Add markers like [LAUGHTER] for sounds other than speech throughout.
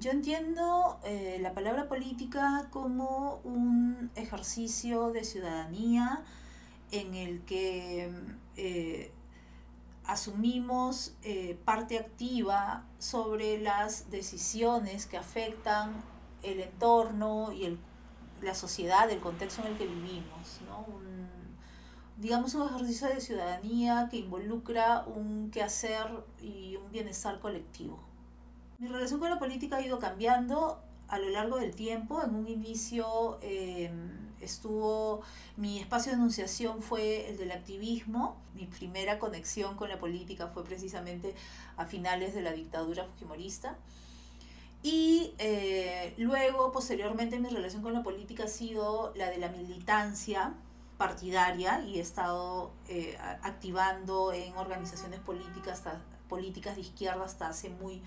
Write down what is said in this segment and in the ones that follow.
Yo entiendo eh, la palabra política como un ejercicio de ciudadanía en el que eh, asumimos eh, parte activa sobre las decisiones que afectan el entorno y el, la sociedad, el contexto en el que vivimos. ¿no? digamos un ejercicio de ciudadanía que involucra un quehacer y un bienestar colectivo. Mi relación con la política ha ido cambiando a lo largo del tiempo. En un inicio em, estuvo, mi espacio de enunciación fue el del activismo. Mi primera conexión con la política fue precisamente a finales de la dictadura fujimorista. Y eh, luego, posteriormente, mi relación con la política ha sido la de la militancia partidaria y he estado eh, activando en organizaciones políticas, políticas de izquierda hasta hace muy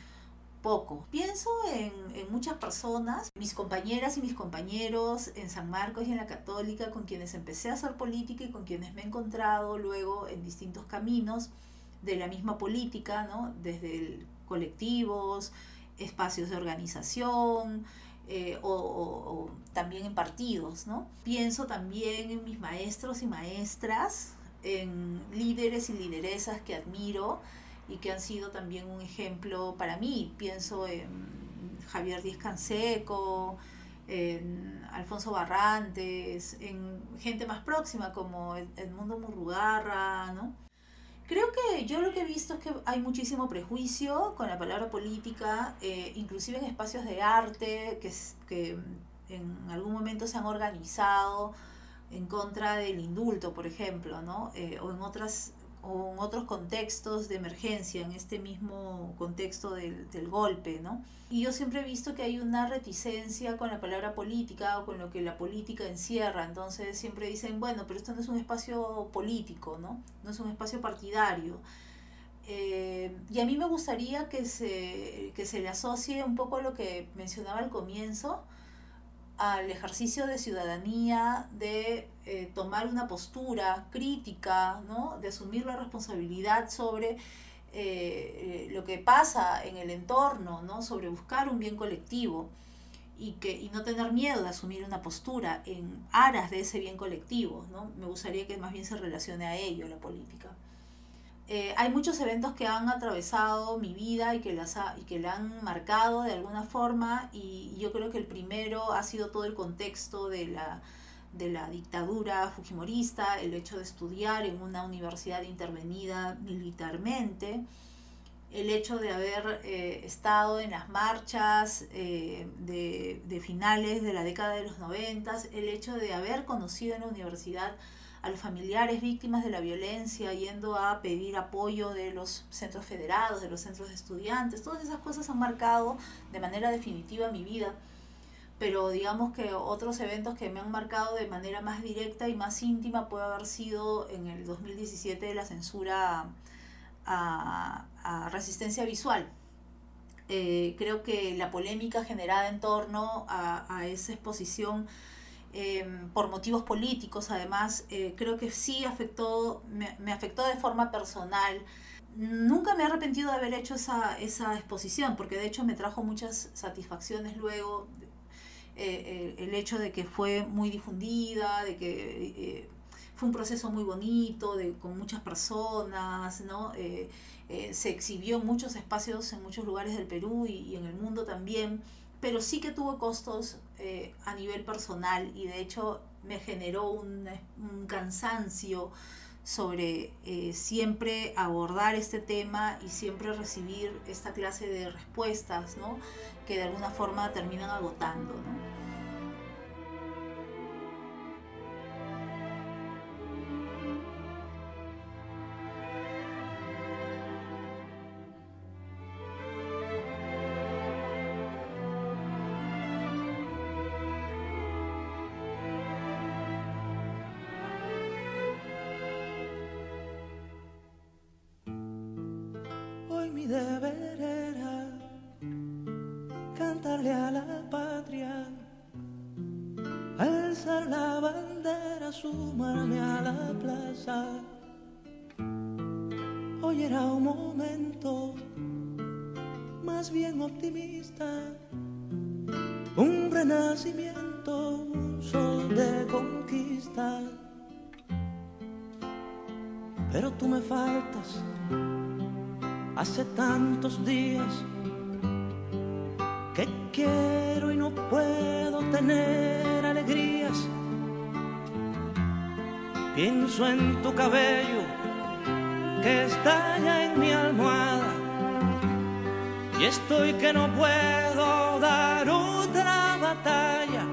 poco. Pienso en, en, muchas personas, mis compañeras y mis compañeros en San Marcos y en la Católica, con quienes empecé a hacer política y con quienes me he encontrado luego en distintos caminos de la misma política, ¿no? desde colectivos, espacios de organización, eh, o, también en partidos, ¿no? Pienso también en mis maestros y maestras, en líderes y lideresas que admiro y que han sido también un ejemplo para mí. Pienso en Javier Díaz Canseco, en Alfonso Barrantes, en gente más próxima como Edmundo Murrugarra, ¿no? Creo que yo lo que he visto es que hay muchísimo prejuicio con la palabra política, eh, inclusive en espacios de arte que, que en algún momento se han organizado en contra del indulto, por ejemplo, ¿no? Eh, o en otras o en otros contextos de emergencia, en este mismo contexto del, del, golpe, ¿no? Y yo siempre he visto que hay una reticencia con la palabra política o con lo que la política encierra, entonces siempre dicen, bueno, pero esto no es un espacio político, ¿no? No es un espacio partidario. Eh, y a mí me gustaría que se, que se le asocie un poco a lo que mencionaba al comienzo, al ejercicio de ciudadanía, de eh, tomar una postura crítica, ¿no? de asumir la responsabilidad sobre eh, eh, lo que pasa en el entorno, ¿no? sobre buscar un bien colectivo y, que, y no tener miedo de asumir una postura en aras de ese bien colectivo. ¿no? Me gustaría que más bien se relacione a ello la política. Eh, hay muchos eventos que han atravesado mi vida y que, las y que la han marcado de alguna forma y yo creo que el primero ha sido todo el contexto de la, de la dictadura fujimorista, el hecho de estudiar en una universidad intervenida militarmente, el hecho de haber eh, estado en las marchas eh, de, de finales de la década de los noventas, el hecho de haber conocido en la universidad a los familiares víctimas de la violencia, yendo a pedir apoyo de los centros federados, de los centros de estudiantes. Todas esas cosas han marcado de manera definitiva mi vida. Pero digamos que otros eventos que me han marcado de manera más directa y más íntima puede haber sido en el 2017 la censura a, resistencia visual. Eh, creo que la polémica generada en torno a, a esa exposición Em, por motivos políticos, además, eh, creo que sí afectó, me, afectó de forma personal. Nunca me he arrepentido de haber hecho esa, esa exposición, porque de hecho me trajo muchas satisfacciones luego. Eh, eh, el hecho de que fue muy difundida, de que fue un proceso muy bonito, de, con muchas personas, ¿no? se exhibió en muchos espacios, en muchos lugares del Perú y, y en el mundo también pero sí que tuvo costos eh, a nivel personal y de hecho me generó un, cansancio sobre eh, siempre abordar este tema y siempre recibir esta clase de respuestas, ¿no? Que de alguna forma terminan agotando. Optimista, un renacimiento, un sol de conquista. Pero tú me faltas hace tantos días que quiero y no puedo tener alegrías. Pienso en tu cabello que estalla en mi almohada y estoy que no puedo dar otra batalla.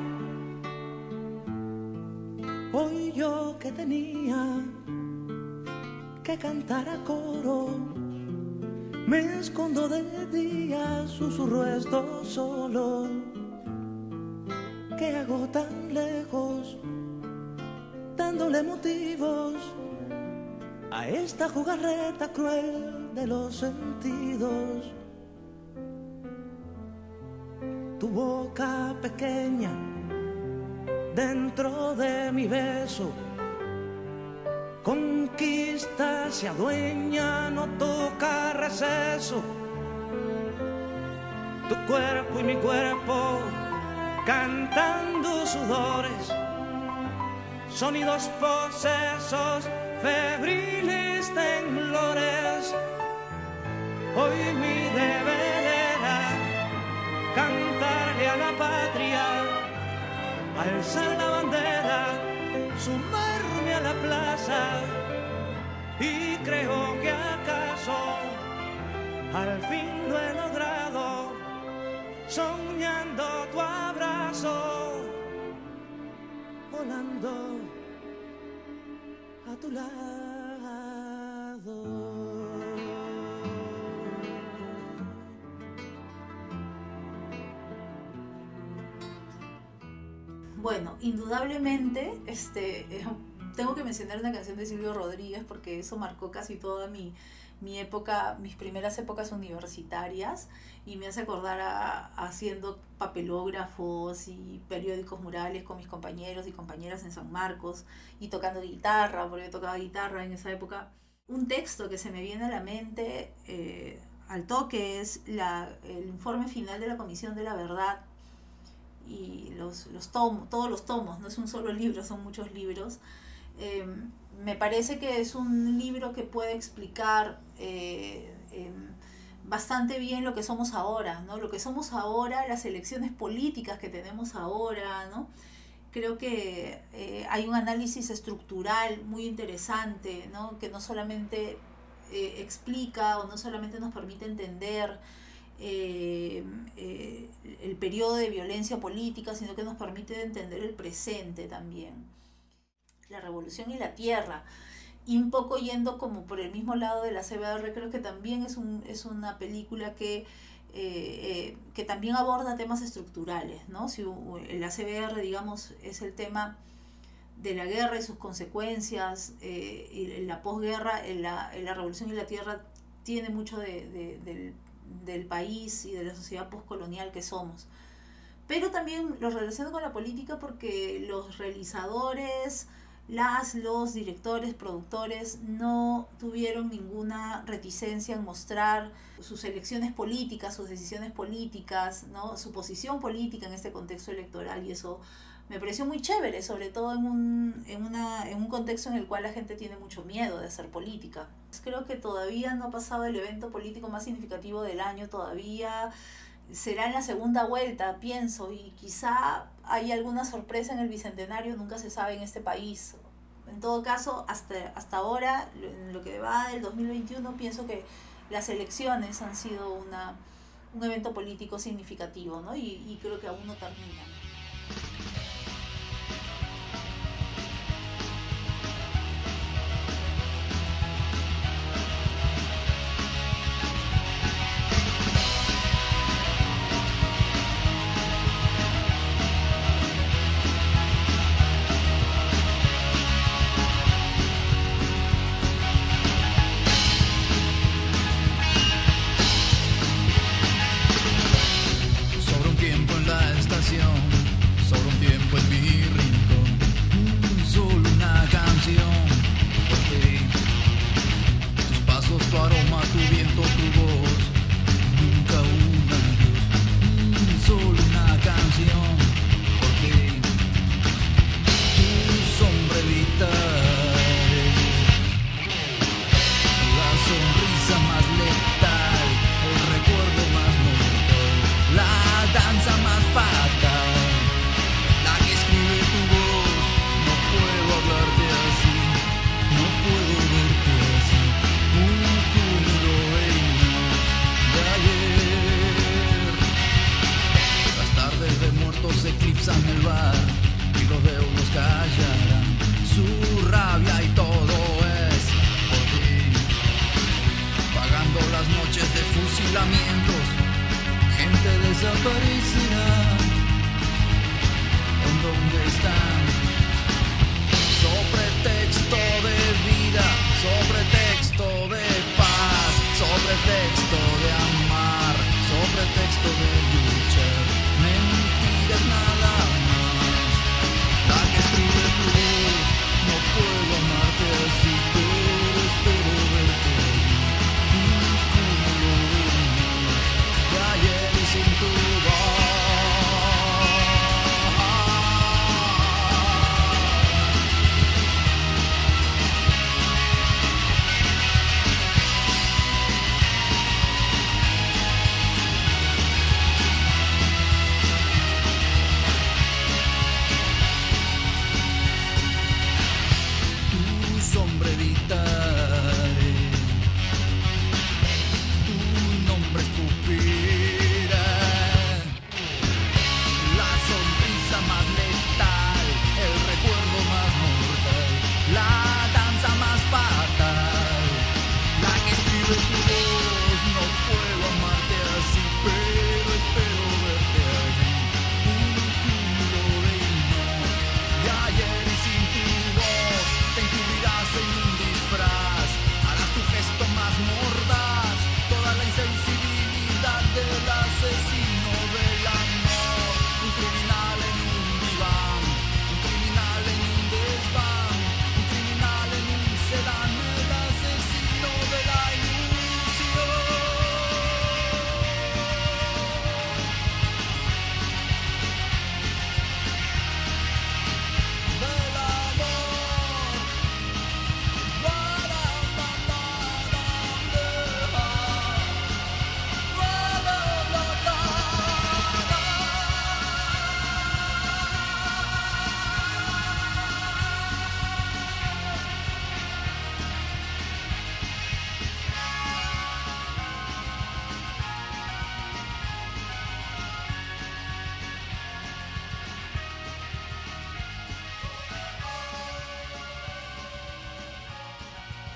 Hoy yo que tenía que cantar a coro me escondo de día, susurro esto solo. ¿Qué hago tan lejos? Dándole motivos a esta jugarreta cruel de los sentidos. Boca pequeña dentro de mi beso Conquista, se adueña, no toca receso. Tu cuerpo y mi cuerpo cantando sudores, sonidos posesos, febriles temblores. Hoy mi deber alzar la bandera, su la plaza y creo que acaso al fin lo he logrado soñando tu abrazo volando a tu lado. Bueno, indudablemente, este, [LAUGHS] tengo que mencionar una canción de Silvio Rodríguez porque eso marcó casi toda mi, mi época, mis primeras épocas universitarias y me hace acordar a, haciendo papelógrafos y periódicos murales con mis compañeros y compañeras en San Marcos y tocando guitarra, porque tocaba guitarra en esa época. Un texto que se me viene a la mente eh, al toque es la, el informe final de la Comisión de la Verdad y los, los tomos, todos los tomos, no es un solo libro, son muchos libros Em, me parece que es un libro que puede explicar eh, em, bastante bien lo que somos ahora, ¿no? Lo que somos ahora, las elecciones políticas que tenemos ahora, ¿no? Creo que eh, hay un análisis estructural muy interesante, ¿no? Que no solamente eh, explica o no solamente nos permite entender el periodo de violencia política, sino que nos permite entender el presente también la revolución y la tierra. Y un poco yendo como por el mismo lado de la CBR, creo que también es, un, es una película que, eh, eh, que también aborda temas estructurales, ¿no? Si la CBR, digamos, es el tema de la guerra y sus consecuencias, eh, y la posguerra, en la, la, revolución y la tierra tiene mucho de, del, del país y de la sociedad postcolonial que somos pero también lo relaciono con la política porque los realizadores, las, los directores, productores no tuvieron ninguna reticencia en mostrar sus elecciones políticas, sus decisiones políticas, ¿no? su posición política en este contexto electoral y eso me pareció muy chévere, sobre todo en un, en, una, en un contexto en el cual la gente tiene mucho miedo de hacer política. Creo que todavía no ha pasado el evento político más significativo del año, todavía será en la segunda vuelta, pienso, y quizá hay alguna sorpresa en el Bicentenario, nunca se sabe en este país. En todo caso, hasta, hasta ahora, en lo que va del 2021, pienso que las elecciones han sido una, un evento político significativo, ¿no? Y, y creo que aún no termina. Tu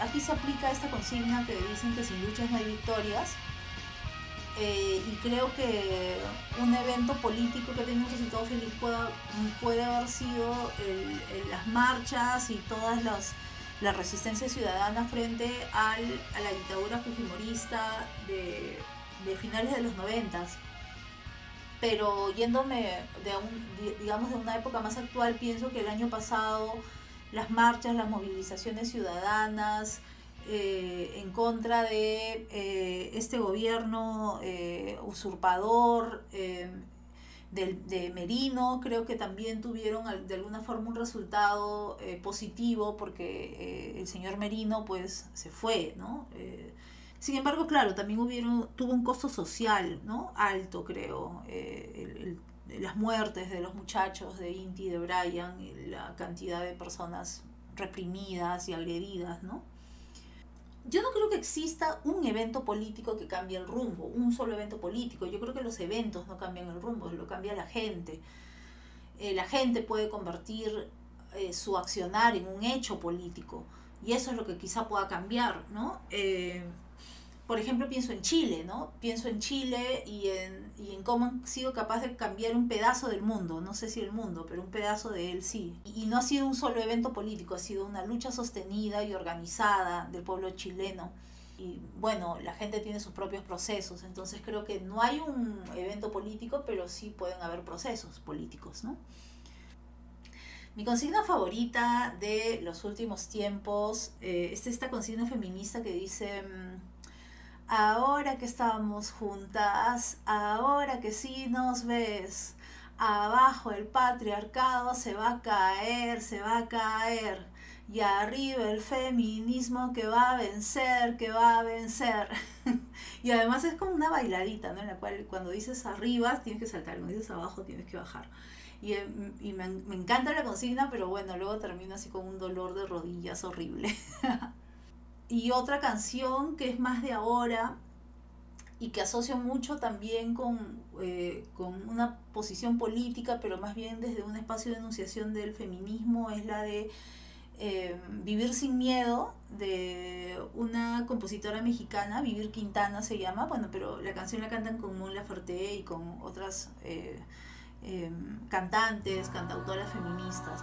aquí se aplica esta consigna que dicen que sin luchas no hay victorias. Eh, y creo que un evento político que tiene un resultado feliz puede, puede haber sido las marchas y todas las la resistencia ciudadana frente al, a la dictadura fujimorista de, de finales de los noventas. Pero yéndome de un, digamos de una época más actual, pienso que el año pasado las marchas, las movilizaciones ciudadanas eh, en contra de eh, este gobierno eh, usurpador de, Merino, creo que también tuvieron de alguna forma un resultado positivo porque el señor Merino pues se fue, ¿no? sin embargo, claro, también hubieron, tuvo un costo social, ¿no? Alto, creo, el las muertes de los muchachos de Inti, de Brian, la cantidad de personas reprimidas y agredidas, ¿no? Yo no creo que exista un evento político que cambie el rumbo, un solo evento político. Yo creo que los eventos no cambian el rumbo, lo cambia la gente. Eh, la gente puede convertir eh, su accionar en un hecho político y eso es lo que quizá pueda cambiar, ¿no? Eh, por ejemplo, pienso en Chile, ¿no? Pienso en Chile y en, y en cómo han sido capaces de cambiar un pedazo del mundo, no sé si el mundo, pero un pedazo de él sí. Y, no ha sido un solo evento político, ha sido una lucha sostenida y organizada del pueblo chileno. Y bueno, la gente tiene sus propios procesos, entonces creo que no hay un evento político, pero sí pueden haber procesos políticos, ¿no? Mi consigna favorita de los últimos tiempos eh, es esta consigna feminista que dice... Ahora que estamos juntas, ahora que sí nos ves, abajo el patriarcado se va a caer, se va a caer. Y arriba el feminismo que va a vencer, que va a vencer. [LAUGHS] y además es como una bailadita, ¿no? En la cual cuando dices arriba tienes que saltar, cuando dices abajo tienes que bajar. Y, y me, me encanta la consigna, pero bueno, luego termino así con un dolor de rodillas horrible. [LAUGHS] y otra canción que es más de ahora y que asocio mucho también con, eh, con una posición política, pero más bien desde un espacio de enunciación del feminismo, es la de eh, Vivir sin miedo, de una compositora mexicana, Vivir Quintana se llama, bueno, pero la canción la cantan con Mon Laferte y con otras eh, cantantes, cantautoras feministas.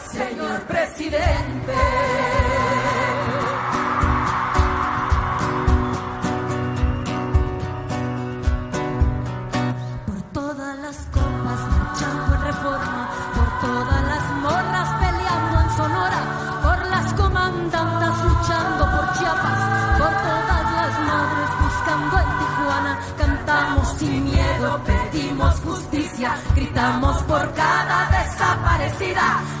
señor presidente. Por todas las copas marchando en reforma, por todas las morras peleando en Sonora, por las comandantas luchando por Chiapas, por todas las madres buscando en Tijuana, cantamos sin miedo, pedimos justicia, gritamos por cada desaparecida.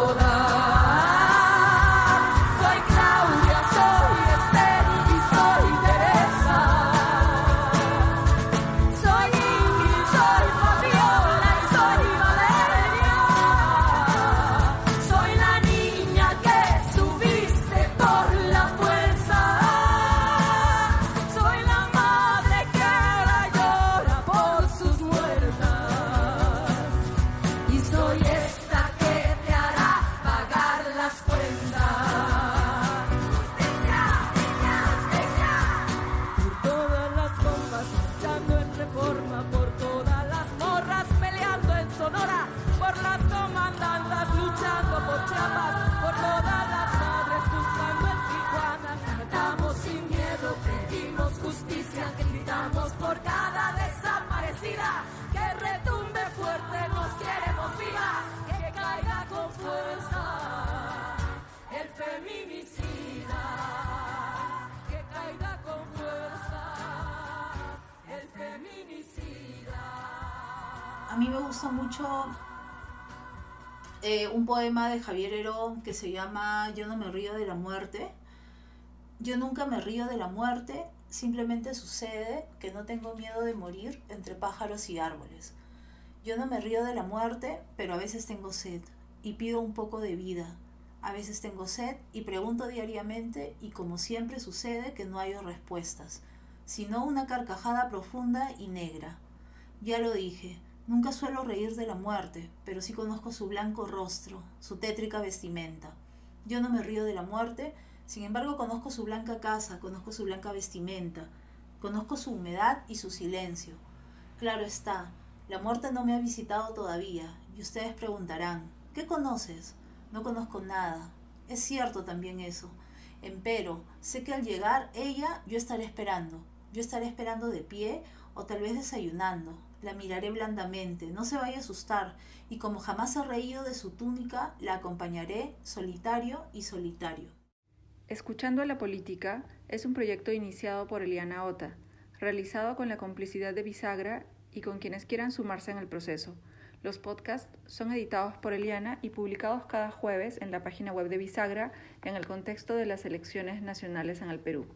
Luchando mí me gusta mucho eh, un poema de Javier Herón que se llama Yo no me río de la muerte. Yo nunca me río de la muerte, simplemente sucede que no tengo miedo de morir entre pájaros y árboles. Yo no me río de la muerte, pero a veces tengo sed y pido un poco de vida. A veces tengo sed y pregunto diariamente y como siempre sucede que no hay respuestas, sino una carcajada profunda y negra. Ya lo dije, nunca suelo reír de la muerte, pero sí conozco su blanco rostro, su tétrica vestimenta. Yo no me río de la muerte, sin embargo conozco su blanca casa, conozco su blanca vestimenta, conozco su humedad y su silencio. Claro está, la muerte no me ha visitado todavía, y ustedes preguntarán, ¿qué conoces? No conozco nada. Es cierto también eso. Empero, sé que al llegar ella, yo estaré esperando. Yo estaré esperando de pie o tal vez desayunando. La miraré blandamente, no se vaya a asustar, y como jamás ha reído de su túnica, la acompañaré solitario y solitario. Escuchando a la política es un proyecto iniciado por Eliana Ota, realizado con la complicidad de Bisagra y con quienes quieran sumarse en el proceso. Los podcasts son editados por Eliana y publicados cada jueves en la página web de Bisagra en el contexto de las elecciones nacionales en el Perú.